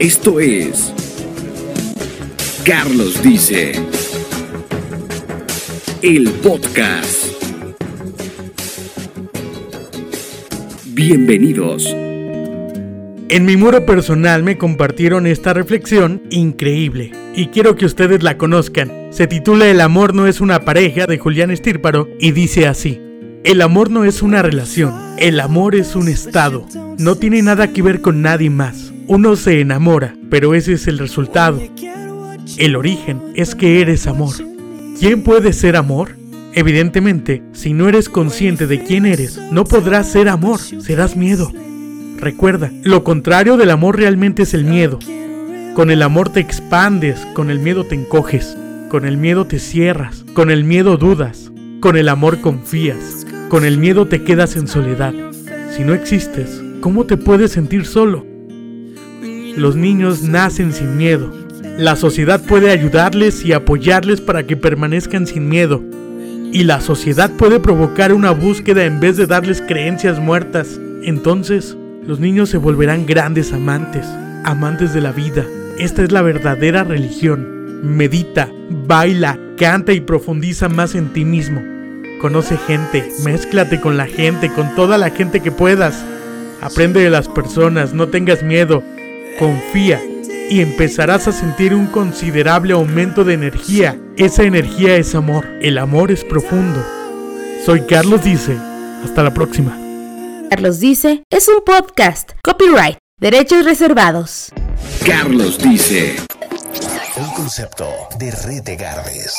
Esto es Carlos Dice, el podcast. Bienvenidos. En mi muro personal me compartieron esta reflexión increíble y quiero que ustedes la conozcan. Se titula El amor no es una pareja de Julián Estirparo y dice así. El amor no es una relación, el amor es un estado. No tiene nada que ver con nadie más. Uno se enamora, pero ese es el resultado. El origen es que eres amor. ¿Quién puede ser amor? Evidentemente, si no eres consciente de quién eres, no podrás ser amor, serás miedo. Recuerda, lo contrario del amor realmente es el miedo. Con el amor te expandes, con el miedo te encoges, con el miedo te cierras, con el miedo dudas, con el amor confías, con el miedo te quedas en soledad. Si no existes, ¿cómo te puedes sentir solo? Los niños nacen sin miedo. La sociedad puede ayudarles y apoyarles para que permanezcan sin miedo. Y la sociedad puede provocar una búsqueda en vez de darles creencias muertas. Entonces, los niños se volverán grandes amantes, amantes de la vida. Esta es la verdadera religión. Medita, baila, canta y profundiza más en ti mismo. Conoce gente, mézclate con la gente, con toda la gente que puedas. Aprende de las personas, no tengas miedo, confía y empezarás a sentir un considerable aumento de energía. Esa energía es amor, el amor es profundo. Soy Carlos Dice, hasta la próxima. Carlos Dice es un podcast, copyright, derechos reservados. Carlos Dice. Un concepto de Red de Gardez.